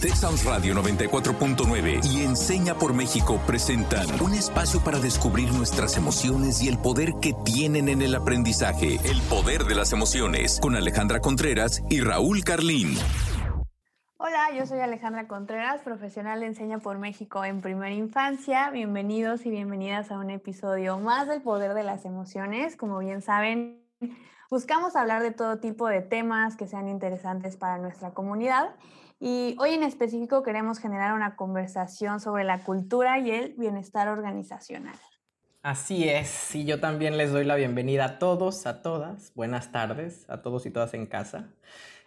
Texas Radio 94.9 y Enseña por México presentan un espacio para descubrir nuestras emociones y el poder que tienen en el aprendizaje. El poder de las emociones con Alejandra Contreras y Raúl Carlín. Hola, yo soy Alejandra Contreras, profesional de Enseña por México en primera infancia. Bienvenidos y bienvenidas a un episodio más del poder de las emociones. Como bien saben, buscamos hablar de todo tipo de temas que sean interesantes para nuestra comunidad y hoy en específico queremos generar una conversación sobre la cultura y el bienestar organizacional. Así es, y yo también les doy la bienvenida a todos, a todas. Buenas tardes a todos y todas en casa.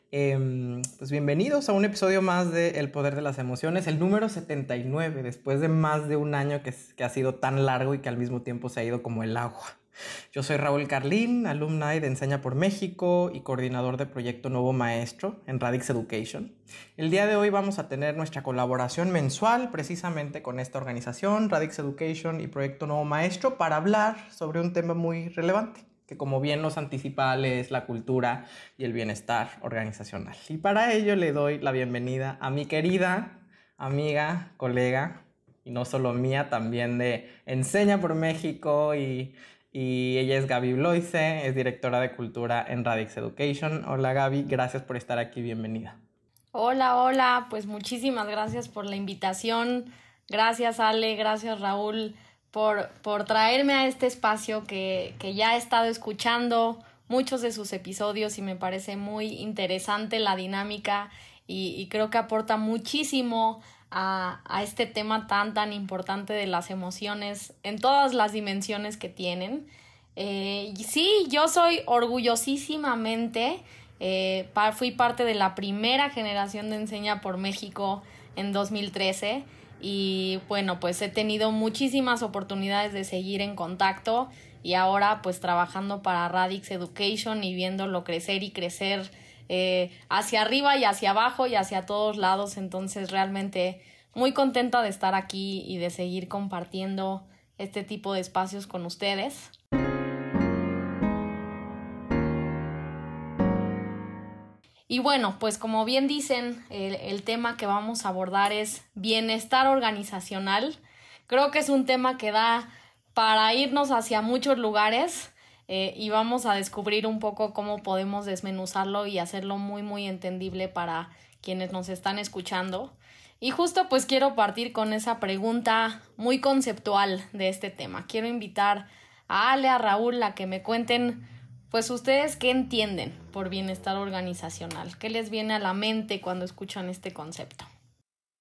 Em, pues bienvenidos a un episodio más de El Poder de las Emociones, el número 79, después de más de un año que, que ha sido tan largo y que al mismo tiempo se ha ido como el agua. Yo soy Raúl Carlín, alumni de Enseña por México y coordinador de Proyecto Nuevo Maestro en Radix Education. El día de hoy vamos a tener nuestra colaboración mensual precisamente con esta organización, Radix Education y Proyecto Nuevo Maestro, para hablar sobre un tema muy relevante que como bien nos anticipa es la cultura y el bienestar organizacional. Y para ello le doy la bienvenida a mi querida amiga, colega, y no solo mía, también de Enseña por México y y ella es Gaby Bloise, es directora de cultura en Radix Education. Hola Gaby, gracias por estar aquí, bienvenida. Hola, hola, pues muchísimas gracias por la invitación. Gracias Ale, gracias Raúl por, por traerme a este espacio que, que ya he estado escuchando muchos de sus episodios y me parece muy interesante la dinámica y, y creo que aporta muchísimo a, este tema tan, tan importante de las emociones en todas las dimensiones que tienen. Eh, sí, yo soy orgullosísimamente, eh, fui parte de la primera generación de Enseña por México en 2013 y bueno, pues he tenido muchísimas oportunidades de seguir en contacto y ahora pues trabajando para Radix Education y viéndolo crecer y crecer eh, hacia arriba y hacia abajo y hacia todos lados. Entonces realmente muy contenta de estar aquí y de seguir compartiendo este tipo de espacios con ustedes. Y bueno, pues como bien dicen, el, el, tema que vamos a abordar es bienestar organizacional. Creo que es un tema que da para irnos hacia muchos lugares. Eh, y vamos a descubrir un poco cómo podemos desmenuzarlo y hacerlo muy muy entendible para quienes nos están escuchando. Y justo pues quiero partir con esa pregunta muy conceptual de este tema. Quiero invitar a Ale, a Raúl, a que me cuenten pues ustedes qué entienden por bienestar organizacional, qué les viene a la mente cuando escuchan este concepto.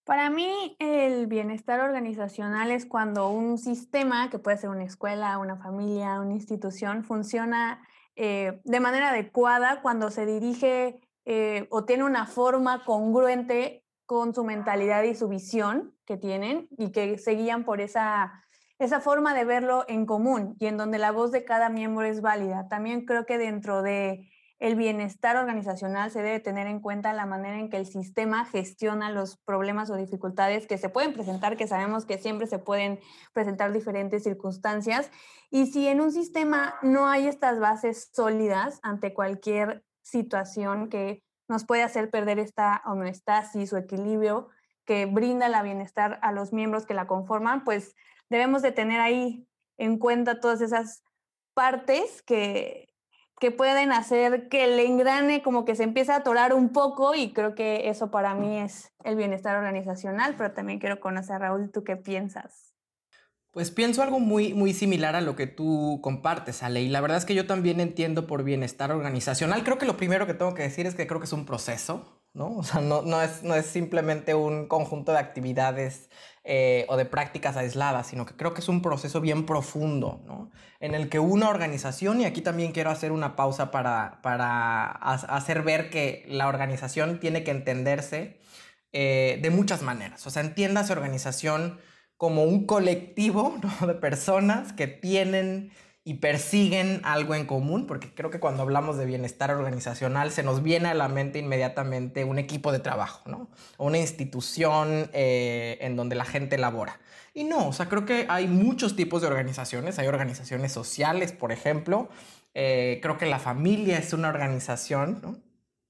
Para mí, el bienestar organizacional es cuando un sistema, que puede ser una escuela, una familia, una institución, funciona eh, de manera adecuada cuando se dirige eh, o tiene una forma congruente con su mentalidad y su visión que tienen y que se guían por esa, esa forma de verlo en común y en donde la voz de cada miembro es válida. También creo que dentro de el bienestar organizacional se debe tener en cuenta la manera en que el sistema gestiona los problemas o dificultades que se pueden presentar, que sabemos que siempre se pueden presentar diferentes circunstancias. Y si en un sistema no hay estas bases sólidas ante cualquier situación que nos puede hacer perder esta homeostasis o equilibrio que brinda la bienestar a los miembros que la conforman, pues debemos de tener ahí en cuenta todas esas partes que que pueden hacer que el engrane como que se empiece a atorar un poco y creo que eso para mí es el bienestar organizacional, pero también quiero conocer a Raúl, ¿tú qué piensas? Pues pienso algo muy, muy similar a lo que tú compartes, Ale, y la verdad es que yo también entiendo por bienestar organizacional. Creo que lo primero que tengo que decir es que creo que es un proceso, ¿no? O sea, no, no, es, no es simplemente un conjunto de actividades eh, o de prácticas aisladas, sino que creo que es un proceso bien profundo, ¿no? En el que una organización, y aquí también quiero hacer una pausa para, para hacer ver que la organización tiene que entenderse eh, de muchas maneras. O sea, entiéndase organización como un colectivo de personas que tienen y persiguen algo en común, porque creo que cuando hablamos de bienestar organizacional se nos viene a la mente inmediatamente un equipo de trabajo, ¿no? Una institución eh, en donde la gente labora. Y no, o sea, creo que hay muchos tipos de organizaciones. Hay organizaciones sociales, por ejemplo. Eh, creo que la familia es una organización, ¿no?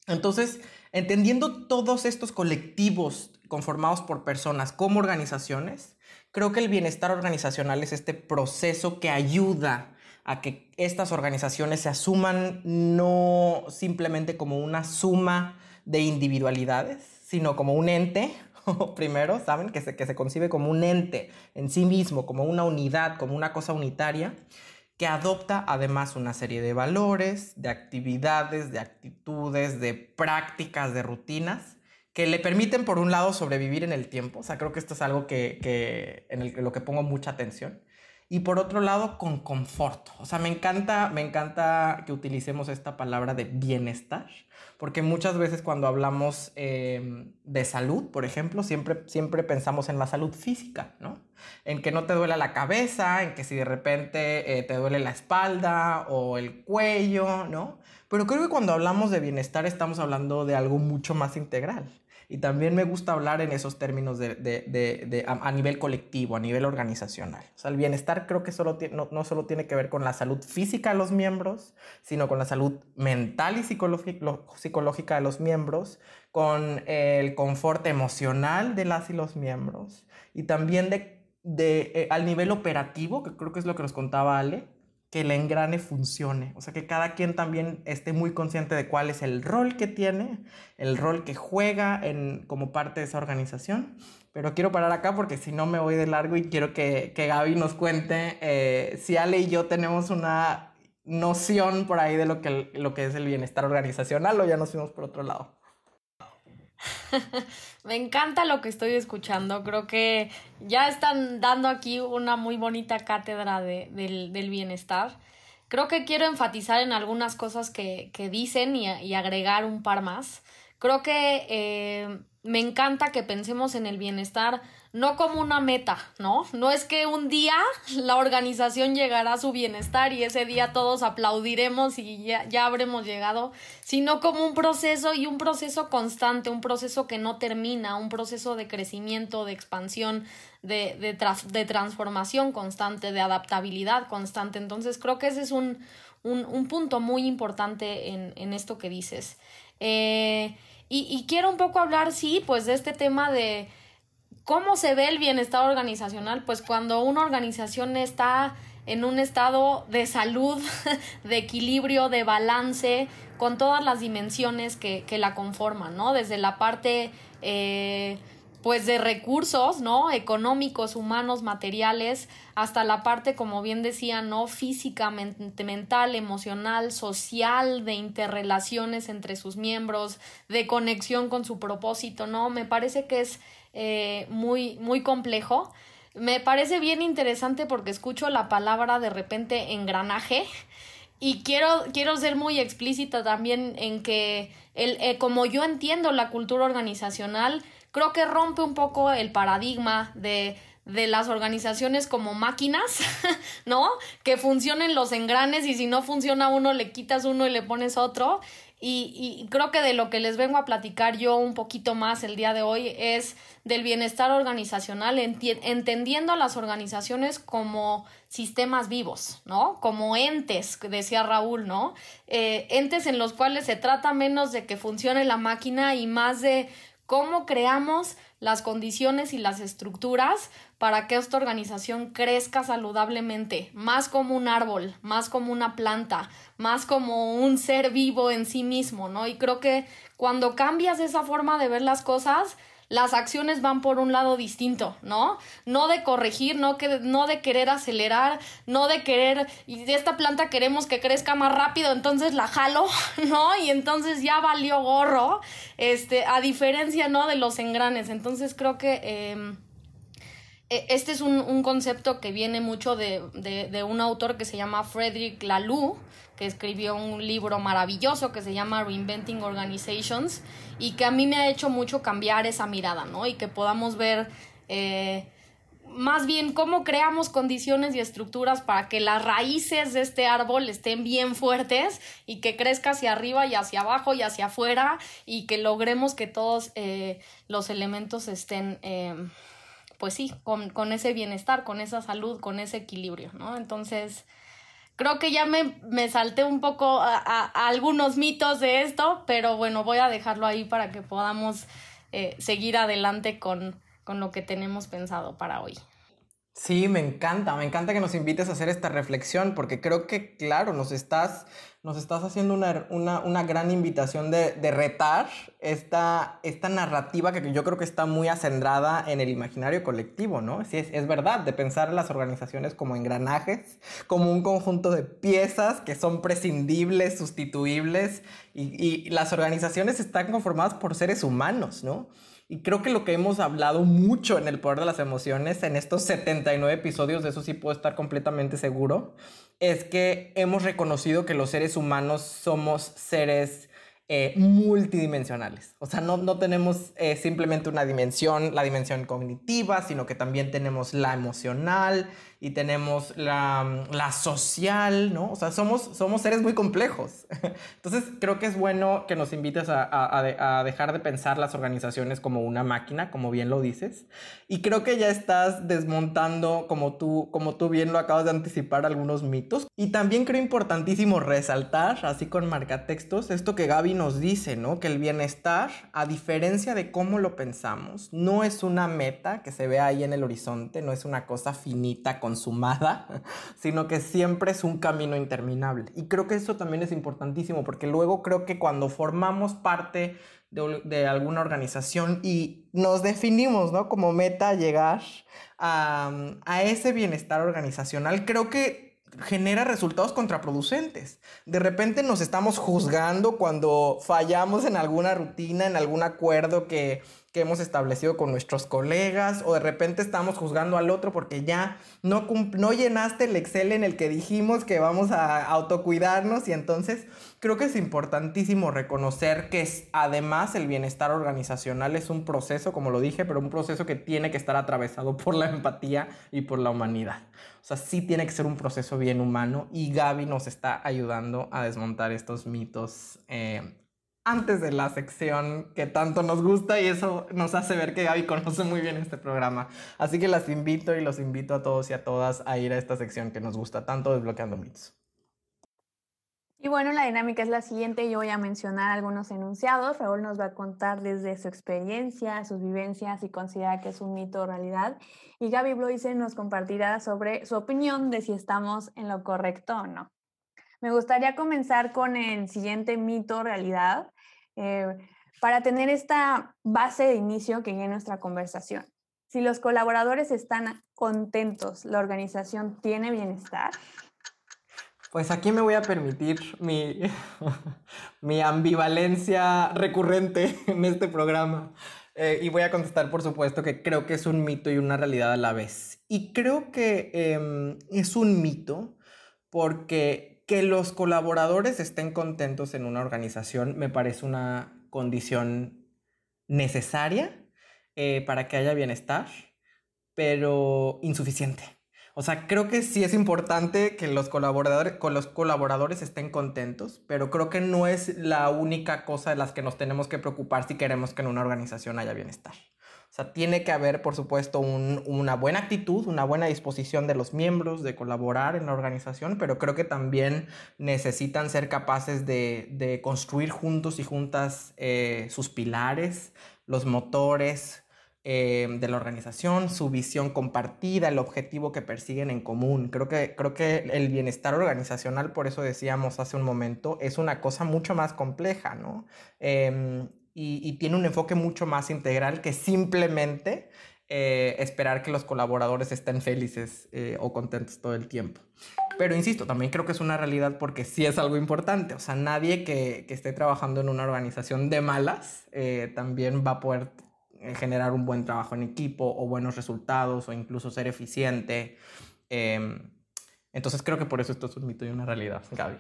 Entonces, Entendiendo todos estos colectivos conformados por personas como organizaciones, creo que el bienestar organizacional es este proceso que ayuda a que estas organizaciones se asuman no simplemente como una suma de individualidades, sino como un ente, primero, ¿saben? Que se, que se concibe como un ente en sí mismo, como una unidad, como una cosa unitaria, que adopta además una serie de valores, de actividades, de actitudes, de prácticas, de rutinas que le permiten, por un lado, sobrevivir en el tiempo. O sea, creo que esto es algo que, que en lo que pongo mucha atención y por otro lado con confort. O sea, me encanta, me encanta que utilicemos esta palabra de bienestar, porque muchas veces cuando hablamos em, de salud, por ejemplo, siempre, siempre pensamos en la salud física, ¿no? En que no te duele la cabeza, en que si de repente eh, te duele la espalda o el cuello, ¿no? Pero creo que cuando hablamos de bienestar estamos hablando de algo mucho más integral. Y también me gusta hablar en esos términos de, a, nivel colectivo, a nivel organizacional. O sea, el bienestar creo que solo no, no, solo tiene que ver con la salud física de los miembros, sino con la salud mental y psicológica de los miembros, con el confort emocional de las y los miembros, y también de, eh, al nivel operativo, que creo que es lo que nos contaba Ale, que el engrane funcione. O sea, que cada quien también esté muy consciente de cuál es el rol que tiene, el rol que juega en, como parte de esa organización. Pero quiero parar acá porque si no me voy de largo y quiero que, que Gaby nos cuente eh, si Ale y yo tenemos una noción por ahí de lo que, lo que es el bienestar organizacional o ya nos fuimos por otro lado. Me encanta lo que estoy escuchando. Creo que ya están dando aquí una muy bonita cátedra de, del, bienestar. Creo que quiero enfatizar en algunas cosas que, que dicen y, y, agregar un par más. Creo que eh, me encanta que pensemos en el bienestar no como una meta, ¿no? No es que un día la organización llegará a su bienestar y ese día todos aplaudiremos y ya, ya habremos llegado, sino como un proceso y un proceso constante, un proceso que no termina, un proceso de crecimiento, de expansión, de, de, de transformación constante, de adaptabilidad constante. Entonces creo que ese es un, un, un punto muy importante en, en esto que dices. Eh, y, y quiero un poco hablar, sí, pues de este tema de ¿Cómo se ve el bienestar organizacional? Pues cuando una organización está en un estado de salud, de equilibrio, de balance, con todas las dimensiones que, que la conforman, ¿no? Desde la parte, eh, pues, de recursos, ¿no? Económicos, humanos, materiales, hasta la parte, como bien decía, ¿no? Física, mental, emocional, social, de interrelaciones entre sus miembros, de conexión con su propósito, ¿no? Me parece que es eh, muy, muy complejo. Me parece bien interesante porque escucho la palabra de repente engranaje y quiero, quiero ser muy explícita también en que el, eh, como yo entiendo la cultura organizacional, creo que rompe un poco el paradigma de de las organizaciones como máquinas, ¿no? Que funcionen los engranes y si no funciona uno le quitas uno y le pones otro. Y, creo que de lo que les vengo a platicar yo un poquito más el día de hoy es del bienestar organizacional, entendiendo a las organizaciones como sistemas vivos, ¿no? Como entes, decía Raúl, ¿no? Eh, entes en los cuales se trata menos de que funcione la máquina y más de cómo creamos las condiciones y las estructuras para que esta organización crezca saludablemente, más como un árbol, más como una planta, más como un ser vivo en sí mismo, ¿no? Y creo que cuando cambias esa forma de ver las cosas, las acciones van por un lado distinto, ¿no? No de corregir, no, que, no de querer acelerar, no de querer, y de esta planta queremos que crezca más rápido, entonces la jalo, ¿no? Y entonces ya valió gorro, este, a diferencia, ¿no? De los engranes. Entonces creo que... Em, este es un, concepto que viene mucho de, un autor que se llama Frederick Laloux, que escribió un libro maravilloso que se llama Reinventing Organizations y que a mí me ha hecho mucho cambiar esa mirada, ¿no? Y que podamos ver eh, más bien cómo creamos condiciones y estructuras para que las raíces de este árbol estén bien fuertes y que crezca hacia arriba y hacia abajo y hacia afuera y que logremos que todos eh, los elementos estén... Eh, pues sí, con, ese bienestar, con esa salud, con ese equilibrio, ¿no? Entonces, creo que ya me, me salté un poco a, algunos mitos de esto, pero bueno, voy a dejarlo ahí para que podamos eh, seguir adelante con, con lo que tenemos pensado para hoy. Sí, me encanta, me encanta que nos invites a hacer esta reflexión porque creo que, claro, nos estás, nos estás haciendo una, una, una gran invitación de, de retar esta, esta narrativa que yo creo que está muy acendrada en el imaginario colectivo, ¿no? Sí, es, verdad, de pensar en las organizaciones como engranajes, como un conjunto de piezas que son prescindibles, sustituibles y, y las organizaciones están conformadas por seres humanos, ¿no? Y creo que lo que hemos hablado mucho en el poder de las emociones, en estos 79 episodios, de eso sí puedo estar completamente seguro, es que hemos reconocido que los seres humanos somos seres eh, multidimensionales. O sea, no, no tenemos eh, simplemente una dimensión, la dimensión cognitiva, sino que también tenemos la emocional y tenemos la, la social, ¿no? O sea, somos, somos seres muy complejos. Entonces, creo que es bueno que nos invites a, a, a, dejar de pensar las organizaciones como una máquina, como bien lo dices. Y creo que ya estás desmontando, como tú, como tú bien lo acabas de anticipar, algunos mitos. Y también creo importantísimo resaltar, así con marcatextos, esto que Gaby nos dice, ¿no? Que el bienestar, a diferencia de cómo lo pensamos, no es una meta que se ve ahí en el horizonte, no es una cosa finita, consumada, sino que siempre es un camino interminable. Y creo que eso también es importantísimo porque luego creo que cuando formamos parte de, alguna organización y nos definimos, ¿no? Como meta llegar a ese bienestar organizacional, creo que genera resultados contraproducentes. De repente nos estamos juzgando cuando fallamos en alguna rutina, en algún acuerdo que, que hemos establecido con nuestros colegas, o de repente estamos juzgando al otro porque ya no, no llenaste el Excel en el que dijimos que vamos a autocuidarnos y entonces creo que es importantísimo reconocer que además el bienestar organizacional es un proceso, como lo dije, pero un proceso que tiene que estar atravesado por la empatía y por la humanidad. O sea, sí tiene que ser un proceso bien humano y Gaby nos está ayudando a desmontar estos mitos eh, antes de la sección que tanto nos gusta y eso nos hace ver que Gaby conoce muy bien este programa. Así que las invito y los invito a todos y a todas a ir a esta sección que nos gusta tanto, desbloqueando mitos. Y bueno, la dinámica es la siguiente. Yo voy a mencionar algunos enunciados. Raúl nos va a contar desde su experiencia, sus vivencias y considera que es un mito o realidad. Y Gaby Bloise nos compartirá sobre su opinión de si estamos en lo correcto o no. Me gustaría comenzar con el siguiente mito realidad eh, para tener esta base de inicio que en nuestra conversación. Si los colaboradores están contentos, ¿la organización tiene bienestar? Pues aquí me voy a permitir mi, mi ambivalencia recurrente en este programa. Eh, y voy a contestar, por supuesto, que creo que es un mito y una realidad a la vez. Y creo que em, es un mito porque que los colaboradores estén contentos en una organización me parece una condición necesaria eh, para que haya bienestar, pero insuficiente. O sea, creo que sí es importante que los colaboradores, con los colaboradores estén contentos, pero creo que no es la única cosa de las que nos tenemos que preocupar si queremos que en una organización haya bienestar. O sea, tiene que haber, por supuesto, una buena actitud, una buena disposición de los miembros de colaborar en la organización, pero creo que también necesitan ser capaces de, construir juntos y juntas eh, sus pilares, los motores, eh, de la organización, su visión compartida, el objetivo que persiguen en común. Creo que, creo que el bienestar organizacional, por eso decíamos hace un momento, es una cosa mucho más compleja, ¿no? Em, y, tiene un enfoque mucho más integral que simplemente eh, esperar que los colaboradores estén felices eh, o contentos todo el tiempo. Pero insisto, también creo que es una realidad porque sí es algo importante. O sea, nadie que, esté trabajando en una organización de malas también va a poder eh, generar un buen trabajo en equipo o buenos resultados o incluso ser eficiente. Em, entonces creo que por eso esto es un mito y una realidad, Gaby.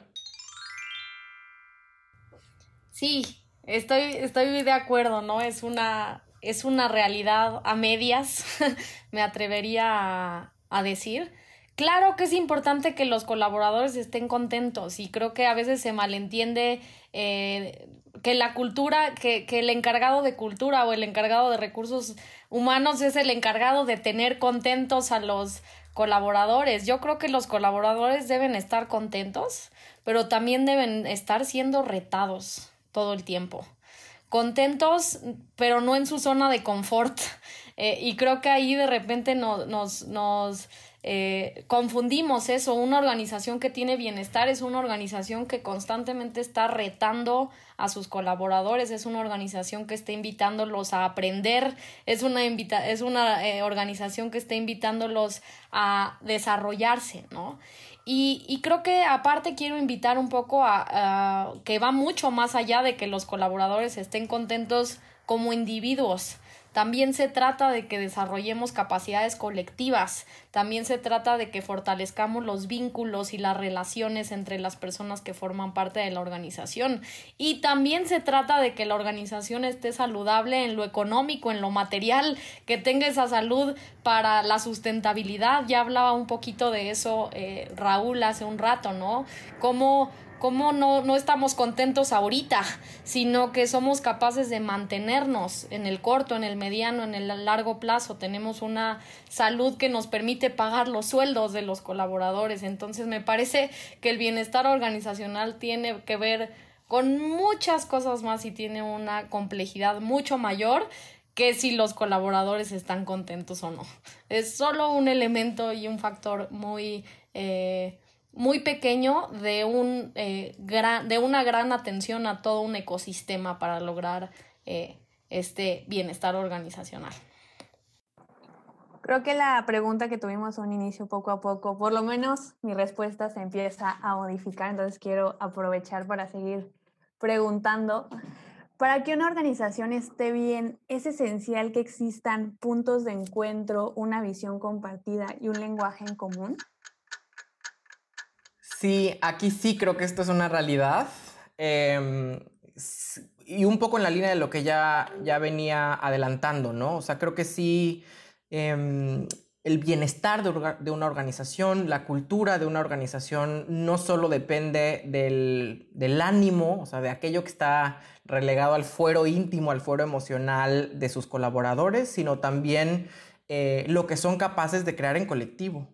Sí, estoy, estoy de acuerdo, ¿no? Es una, es una realidad a medias, me atrevería a, decir. Claro que es importante que los colaboradores estén contentos y creo que a veces se malentiende eh, que la cultura, que, que el encargado de cultura o el encargado de recursos humanos es el encargado de tener contentos a los colaboradores. Yo creo que los colaboradores deben estar contentos, pero también deben estar siendo retados todo el tiempo. Contentos, pero no en su zona de confort. Eh, y creo que ahí de repente nos, nos, nos eh, confundimos eso. Una organización que tiene bienestar es una organización que constantemente está retando a sus colaboradores, es una organización que está invitándolos a aprender, es una, invita es una eh, organización que está invitándolos a desarrollarse, ¿no? Y, y, creo que aparte quiero invitar un poco a, a que va mucho más allá de que los colaboradores estén contentos como individuos también se trata de que desarrollemos capacidades colectivas, también se trata de que fortalezcamos los vínculos y las relaciones entre las personas que forman parte de la organización y también se trata de que la organización esté saludable en lo económico, en lo material, que tenga esa salud para la sustentabilidad. Ya hablaba un poquito de eso eh, Raúl hace un rato, ¿no? Cómo cómo no, no estamos contentos ahorita, sino que somos capaces de mantenernos en el corto, en el mediano, en el largo plazo. Tenemos una salud que nos permite pagar los sueldos de los colaboradores. Entonces me parece que el bienestar organizacional tiene que ver con muchas cosas más y tiene una complejidad mucho mayor que si los colaboradores están contentos o no. Es solo un elemento y un factor muy eh, muy pequeño de, un, eh, gran, de una gran atención a todo un ecosistema para lograr eh, este bienestar organizacional. Creo que la pregunta que tuvimos un inicio poco a poco, por lo menos mi respuesta se empieza a modificar, entonces quiero aprovechar para seguir preguntando. Para que una organización esté bien, es esencial que existan puntos de encuentro, una visión compartida y un lenguaje en común. Sí, aquí sí creo que esto es una realidad. Em, y un poco en la línea de lo que ya, ya venía adelantando, ¿no? O sea, creo que sí, em, el bienestar de, una organización, la cultura de una organización, no solo depende del, del, ánimo, o sea, de aquello que está relegado al fuero íntimo, al fuero emocional de sus colaboradores, sino también eh, lo que son capaces de crear en colectivo.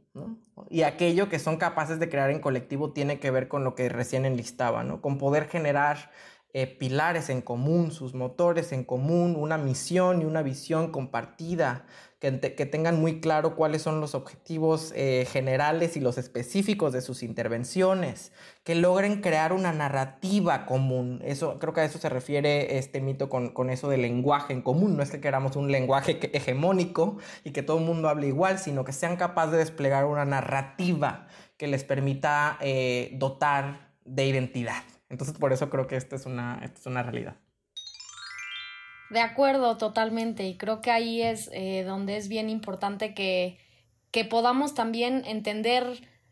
Y aquello que son capaces de crear en colectivo tiene que ver con lo que recién enlistaba, ¿no? con poder generar eh, pilares en común, sus motores en común, una misión y una visión compartida, que, tengan muy claro cuáles son los objetivos eh, generales y los específicos de sus intervenciones, que logren crear una narrativa común. Eso, creo que a eso se refiere este mito con, con eso del lenguaje en común. No es que queramos un lenguaje hegemónico y que todo el mundo hable igual, sino que sean capaces de desplegar una narrativa que les permita eh, dotar de identidad. Entonces por eso creo que esta es una, esta es una realidad. De acuerdo, totalmente. Y creo que ahí es eh, donde es bien importante que, que podamos también entender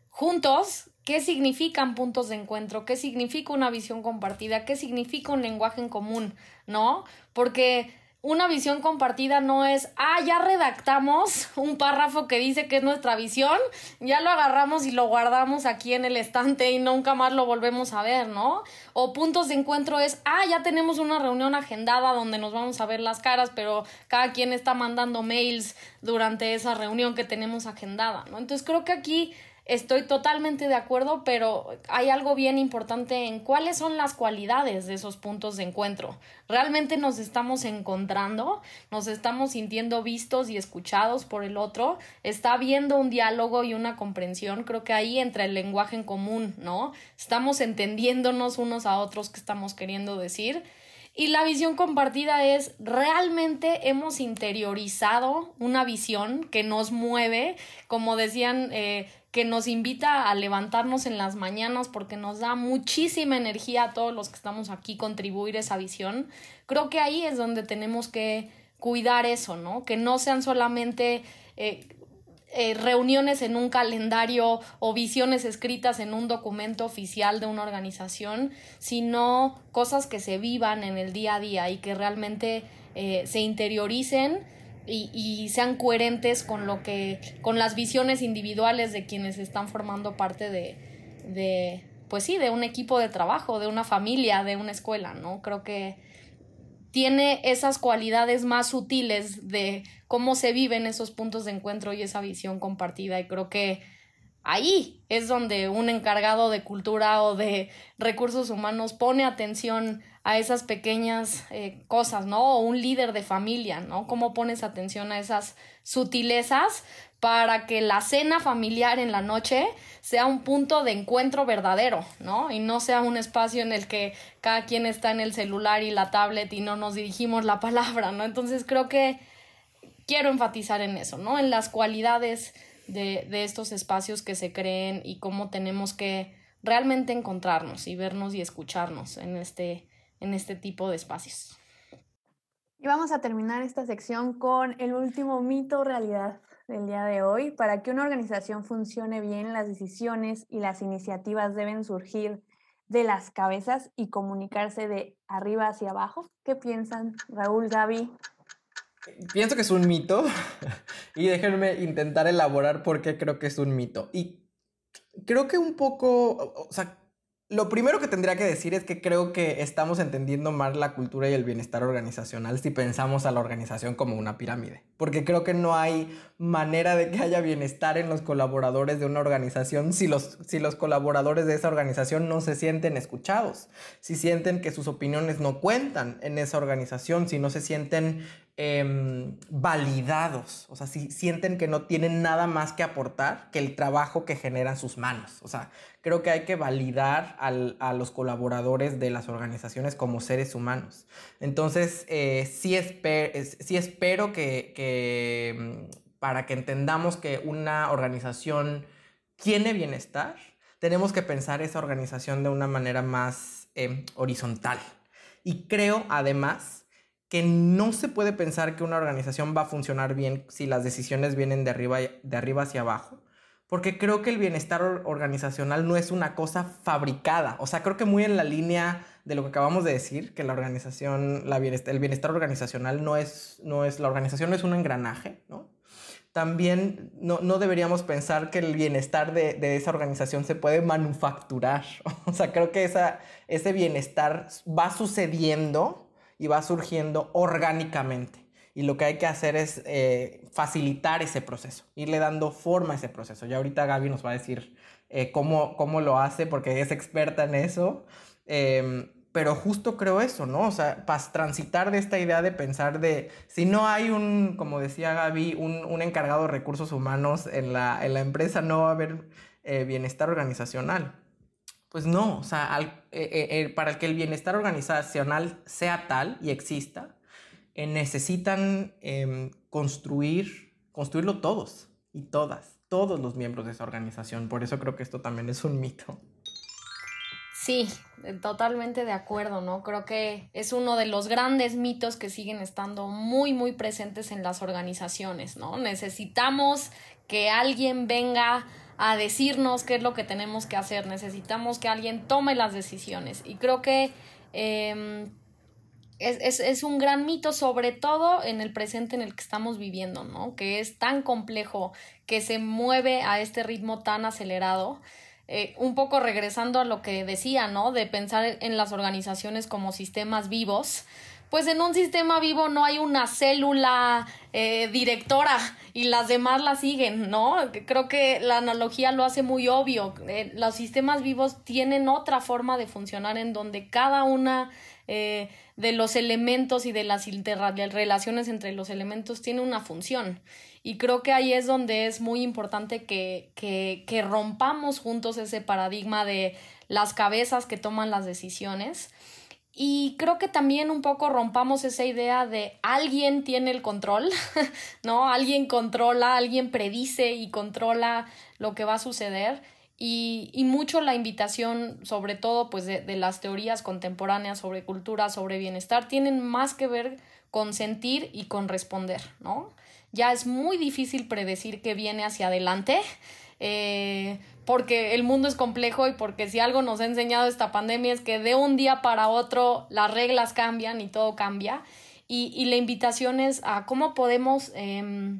juntos qué significan puntos de encuentro, qué significa una visión compartida, qué significa un lenguaje en común, ¿no? Porque una visión compartida no es, ah, ya redactamos un párrafo que dice que es nuestra visión, ya lo agarramos y lo guardamos aquí en el estante y nunca más lo volvemos a ver, ¿no? O puntos de encuentro es, ah, ya tenemos una reunión agendada donde nos vamos a ver las caras, pero cada quien está mandando mails durante esa reunión que tenemos agendada, ¿no? Entonces creo que aquí Estoy totalmente de acuerdo, pero hay algo bien importante en cuáles son las cualidades de esos puntos de encuentro. ¿Realmente nos estamos encontrando? ¿Nos estamos sintiendo vistos y escuchados por el otro? ¿Está habiendo un diálogo y una comprensión? Creo que ahí entra el lenguaje en común, ¿no? Estamos entendiéndonos unos a otros qué estamos queriendo decir. Y la visión compartida es, realmente hemos interiorizado una visión que nos mueve, como decían eh, que nos invita a levantarnos en las mañanas porque nos da muchísima energía a todos los que estamos aquí contribuir esa visión. Creo que ahí es donde tenemos que cuidar eso, ¿no? Que no sean solamente eh, eh, reuniones en un calendario o visiones escritas en un documento oficial de una organización, sino cosas que se vivan en el día a día y que realmente eh, se interioricen y, sean coherentes con lo que, con las visiones individuales de quienes están formando parte de, pues sí, de un equipo de trabajo, de una familia, de una escuela, ¿no? Creo que tiene esas cualidades más sutiles de cómo se viven esos puntos de encuentro y esa visión compartida. Y creo que ahí es donde un encargado de cultura o de recursos humanos pone atención a esas pequeñas eh, cosas, ¿no? O un líder de familia, ¿no? ¿Cómo pones atención a esas sutilezas para que la cena familiar en la noche sea un punto de encuentro verdadero, ¿no? Y no sea un espacio en el que cada quien está en el celular y la tablet y no nos dirigimos la palabra, ¿no? Entonces creo que quiero enfatizar en eso, ¿no? En las cualidades de, de estos espacios que se creen y cómo tenemos que realmente encontrarnos y vernos y escucharnos en este, en este tipo de espacios. Y vamos a terminar esta sección con el último mito realidad del día de hoy. Para que una organización funcione bien, las decisiones y las iniciativas deben surgir de las cabezas y comunicarse de arriba hacia abajo. ¿Qué piensan, Raúl, Gaby? Pienso que es un mito y déjenme intentar elaborar por qué creo que es un mito. Y creo que un poco, o sea, lo primero que tendría que decir es que creo que estamos entendiendo más la cultura y el bienestar organizacional si pensamos a la organización como una pirámide. Porque creo que no hay manera de que haya bienestar en los colaboradores de una organización si los, si los colaboradores de esa organización no se sienten escuchados, si sienten que sus opiniones no cuentan en esa organización, si no se sienten Em, validados, o sea, si sienten que no tienen nada más que aportar que el trabajo que generan sus manos. O sea, creo que hay que validar a los colaboradores de las organizaciones como seres humanos. Entonces, eh, sí, espero que, em, para que entendamos que una organización tiene bienestar, tenemos que pensar esa organización de una manera más em, horizontal. Y creo, además, que no se puede pensar que una organización va a funcionar bien si las decisiones vienen de arriba, de arriba hacia abajo, porque creo que el bienestar organizacional no es una cosa fabricada, o sea, creo que muy en la línea de lo que acabamos de decir, que la organización, la bienestar, el bienestar organizacional no es, no es, la organización no es un engranaje, ¿no? También no, no deberíamos pensar que el bienestar de, de, esa organización se puede manufacturar. O sea, creo que esa, ese bienestar va sucediendo y va surgiendo orgánicamente. Y lo que hay que hacer es eh, facilitar ese proceso, irle dando forma a ese proceso. Ya ahorita Gaby nos va a decir eh, cómo, cómo, lo hace, porque es experta en eso. Em, pero justo creo eso, ¿no? O sea, para transitar de esta idea de pensar de, si no hay un, como decía Gaby, un, un encargado de recursos humanos en la, en la empresa, no va a haber eh, bienestar organizacional. Pues no, o sea, para que el bienestar organizacional sea tal y exista, necesitan em, construir, construirlo todos y todas, todos los miembros de esa organización. Por eso creo que esto también es un mito. Sí, totalmente de acuerdo, ¿no? Creo que es uno de los grandes mitos que siguen estando muy, muy presentes en las organizaciones, ¿no? Necesitamos que alguien venga a decirnos qué es lo que tenemos que hacer. Necesitamos que alguien tome las decisiones. Y creo que em, es, es, un gran mito, sobre todo en el presente en el que estamos viviendo, ¿no? Que es tan complejo, que se mueve a este ritmo tan acelerado. Eh, un poco regresando a lo que decía, ¿no? De pensar en las organizaciones como sistemas vivos pues en un sistema vivo no hay una célula eh, directora y las demás la siguen, ¿no? Creo que la analogía lo hace muy obvio. Eh, los sistemas vivos tienen otra forma de funcionar en donde cada una eh, de los elementos y de las relaciones entre los elementos tiene una función. Y creo que ahí es donde es muy importante que, que, que rompamos juntos ese paradigma de las cabezas que toman las decisiones y creo que también un poco rompamos esa idea de alguien tiene el control, ¿no? Alguien controla, alguien predice y controla lo que va a suceder. Y, y mucho la invitación, sobre todo, pues, de, de, las teorías contemporáneas sobre cultura, sobre bienestar, tienen más que ver con sentir y con responder, ¿no? Ya es muy difícil predecir qué viene hacia adelante. Eh, porque el mundo es complejo y porque si algo nos ha enseñado esta pandemia es que de un día para otro las reglas cambian y todo cambia. Y, y la invitación es a cómo podemos em,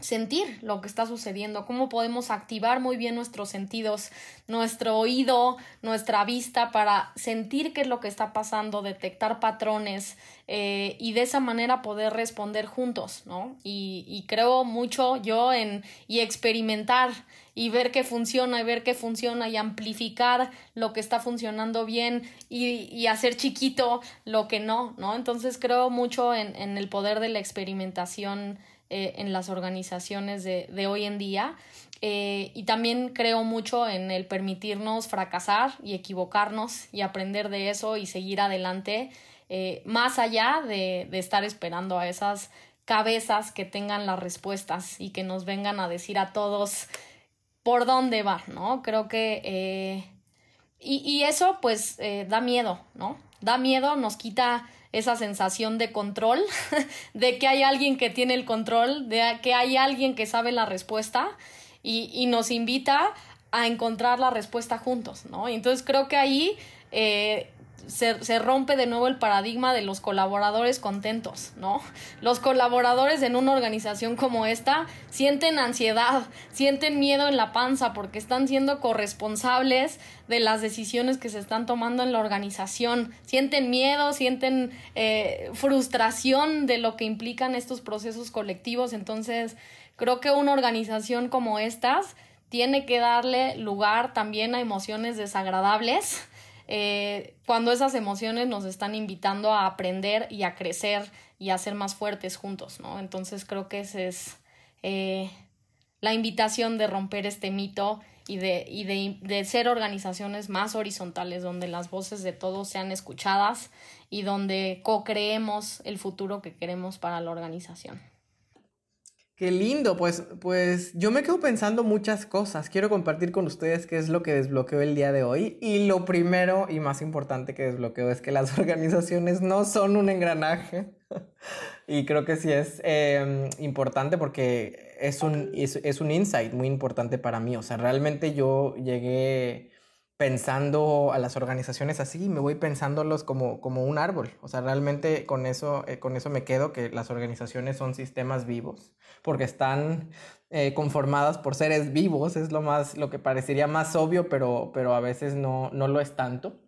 sentir lo que está sucediendo, cómo podemos activar muy bien nuestros sentidos, nuestro oído, nuestra vista para sentir qué es lo que está pasando, detectar patrones eh, y de esa manera poder responder juntos, ¿no? Y, y, creo mucho yo en y experimentar y ver qué funciona y ver qué funciona y amplificar lo que está funcionando bien y, y hacer chiquito lo que no, ¿no? Entonces creo mucho en, en el poder de la experimentación eh, en las organizaciones de, de hoy en día. Eh, y también creo mucho en el permitirnos fracasar y equivocarnos y aprender de eso y seguir adelante, eh, más allá de, de, estar esperando a esas cabezas que tengan las respuestas y que nos vengan a decir a todos por dónde va, ¿no? Creo que... y, y, eso pues da miedo, ¿no? Da miedo, nos quita esa sensación de control, de que hay alguien que tiene el control, de que hay alguien que sabe la respuesta y, nos invita a encontrar la respuesta juntos, ¿no? entonces creo que ahí eh, se, rompe de nuevo el paradigma de los colaboradores contentos, ¿no? Los colaboradores en una organización como esta sienten ansiedad, sienten miedo en la panza porque están siendo corresponsables de las decisiones que se están tomando en la organización, sienten miedo, sienten eh, frustración de lo que implican estos procesos colectivos, entonces creo que una organización como estas tiene que darle lugar también a emociones desagradables, eh, cuando esas emociones nos están invitando a aprender y a crecer y a ser más fuertes juntos, ¿no? Entonces creo que esa es eh, la invitación de romper este mito y, de, y de, de ser organizaciones más horizontales, donde las voces de todos sean escuchadas y donde co-creemos el futuro que queremos para la organización. Qué lindo, pues, pues yo me quedo pensando muchas cosas. Quiero compartir con ustedes qué es lo que desbloqueó el día de hoy. Y lo primero y más importante que desbloqueó es que las organizaciones no son un engranaje. y creo que sí es eh, importante porque es un, es un insight muy importante para mí. O sea, realmente yo llegué pensando a las organizaciones así, me voy pensándolos como, como un árbol. O sea, realmente con eso, eh, con eso me quedo, que las organizaciones son sistemas vivos, porque están eh, conformadas por seres vivos, es lo, más, lo que parecería más obvio, pero, pero a veces no, no lo es tanto.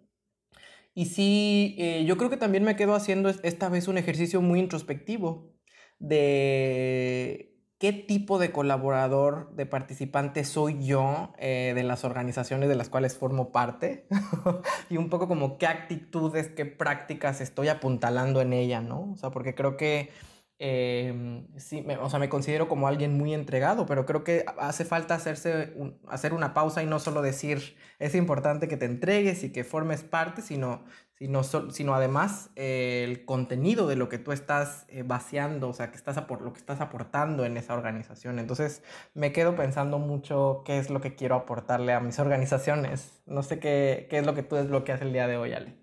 Y sí, eh, yo creo que también me quedo haciendo esta vez un ejercicio muy introspectivo de qué tipo de colaborador, de participante soy yo eh, de las organizaciones de las cuales formo parte y un poco como qué actitudes, qué prácticas estoy apuntalando en ella, ¿no? O sea, porque creo que eh, sí, me, o sea, me considero como alguien muy entregado, pero creo que hace falta hacerse hacer una pausa y no solo decir es importante que te entregues y que formes parte, sino sino, sino además eh, el contenido de lo que tú estás eh, vaciando, o sea, que estás lo que estás aportando en esa organización. Entonces me quedo pensando mucho qué es lo que quiero aportarle a mis organizaciones. No sé qué, qué es lo que tú desbloqueas el día de hoy, Ale.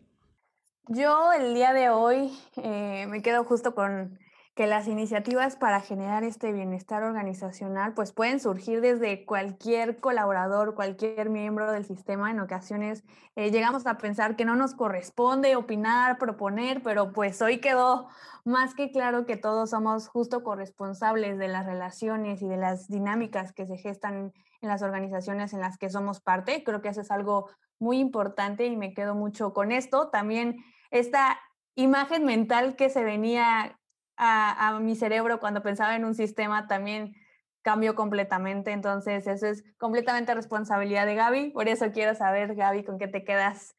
Yo el día de hoy eh, me quedo justo con que las iniciativas para generar este bienestar organizacional pues pueden surgir desde cualquier colaborador, cualquier miembro del sistema. En ocasiones eh, llegamos a pensar que no nos corresponde opinar, proponer, pero pues hoy quedó más que claro que todos somos justo corresponsables de las relaciones y de las dinámicas que se gestan en las organizaciones en las que somos parte. Creo que eso es algo muy importante y me quedo mucho con esto. También esta imagen mental que se venía a, mi cerebro cuando pensaba en un sistema también cambió completamente. Entonces, eso es completamente responsabilidad de Gaby. Por eso quiero saber, Gaby, con qué te quedas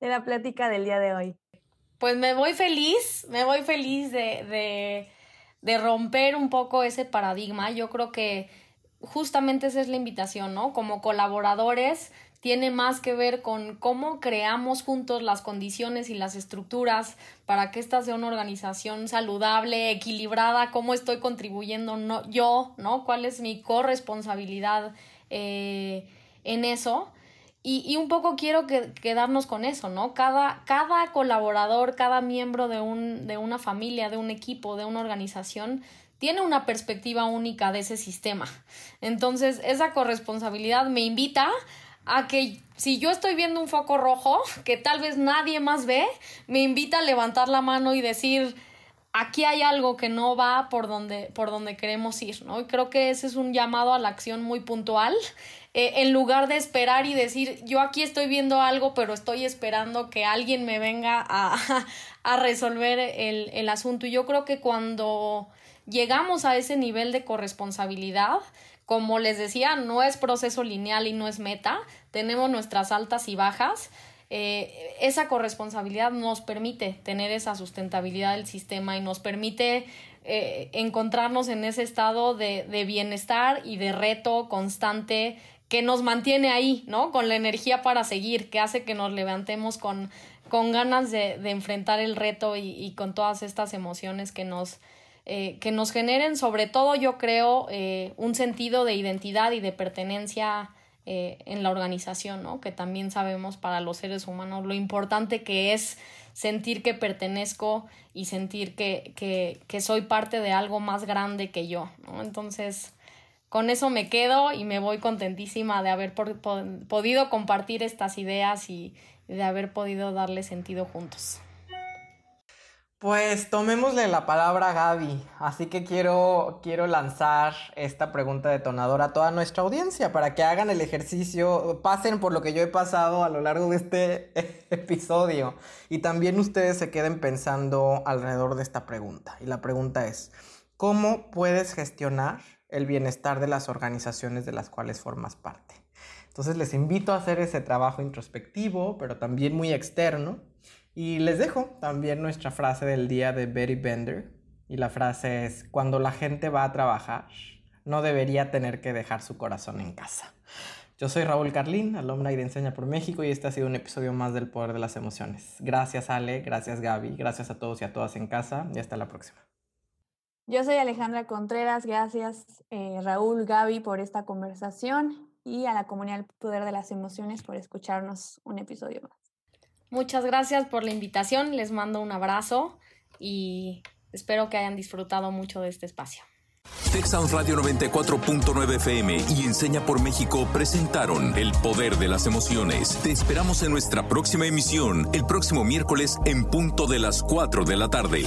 de la plática del día de hoy. Pues me voy feliz, me voy feliz de, de, de romper un poco ese paradigma. Yo creo que justamente esa es la invitación, ¿no? Como colaboradores tiene más que ver con cómo creamos juntos las condiciones y las estructuras para que esta sea una organización saludable, equilibrada, cómo estoy contribuyendo no, yo, ¿no? ¿Cuál es mi corresponsabilidad eh, en eso? Y, y, un poco quiero que, quedarnos con eso, ¿no? Cada, cada colaborador, cada miembro de, un, de una familia, de un equipo, de una organización, tiene una perspectiva única de ese sistema. Entonces, esa corresponsabilidad me invita a que si yo estoy viendo un foco rojo que tal vez nadie más ve, me invita a levantar la mano y decir, aquí hay algo que no va por donde, por donde queremos ir, ¿no? Y creo que ese es un llamado a la acción muy puntual. Eh, en lugar de esperar y decir, yo aquí estoy viendo algo, pero estoy esperando que alguien me venga a, a resolver el, el asunto. Y yo creo que cuando llegamos a ese nivel de corresponsabilidad, como les decía, no es proceso lineal y no es meta, tenemos nuestras altas y bajas. Eh, esa corresponsabilidad nos permite tener esa sustentabilidad del sistema y nos permite eh, encontrarnos en ese estado de, bienestar y de reto constante que nos mantiene ahí, ¿no? Con la energía para seguir, que hace que nos levantemos con, ganas de, enfrentar el reto y, con todas estas emociones que nos, eh, que nos generen, sobre todo yo creo, eh, un sentido de identidad y de pertenencia eh, en la organización, ¿no? Que también sabemos para los seres humanos lo importante que es sentir que pertenezco y sentir que, que, que soy parte de algo más grande que yo. Entonces, con eso me quedo y me voy contentísima de haber por, podido compartir estas ideas y de haber podido darle sentido juntos. Pues tomémosle la palabra a Gaby, así que quiero, quiero lanzar esta pregunta detonadora a toda nuestra audiencia para que hagan el ejercicio, pasen por lo que yo he pasado a lo largo de este episodio y también ustedes se queden pensando alrededor de esta pregunta. Y la pregunta es, ¿cómo puedes gestionar el bienestar de las organizaciones de las cuales formas parte? Entonces les invito a hacer ese trabajo introspectivo, pero también muy externo y les dejo también nuestra frase del día de Betty Bender. Y la frase es, cuando la gente va a trabajar, no debería tener que dejar su corazón en casa. Yo soy Raúl Carlín, alumna y de Enseña por México, y este ha sido un episodio más del Poder de las Emociones. Gracias Ale, gracias Gaby, gracias a todos y a todas en casa, y hasta la próxima. Yo soy Alejandra Contreras, gracias eh, Raúl, Gaby por esta conversación y a la comunidad Poder de las Emociones por escucharnos un episodio más. Muchas gracias por la invitación, les mando un abrazo y espero que hayan disfrutado mucho de este espacio. Texas Radio 94.9 FM y Enseña por México presentaron El Poder de las Emociones. Te esperamos en nuestra próxima emisión, el próximo miércoles en punto de las 4 de la tarde.